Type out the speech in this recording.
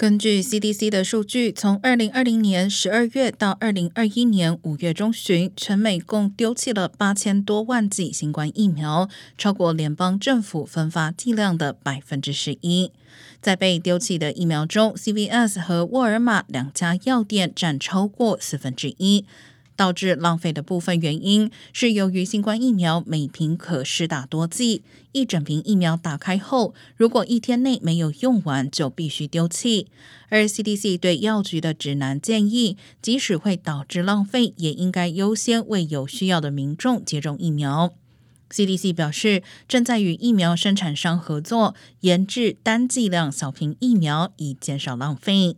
根据 CDC 的数据，从二零二零年十二月到二零二一年五月中旬，全美共丢弃了八千多万剂新冠疫苗，超过联邦政府分发剂量的百分之十一。在被丢弃的疫苗中，CVS 和沃尔玛两家药店占超过四分之一。导致浪费的部分原因是由于新冠疫苗每瓶可施打多剂，一整瓶疫苗打开后，如果一天内没有用完，就必须丢弃。而 CDC 对药局的指南建议，即使会导致浪费，也应该优先为有需要的民众接种疫苗。CDC 表示，正在与疫苗生产商合作，研制单剂量小瓶疫苗，以减少浪费。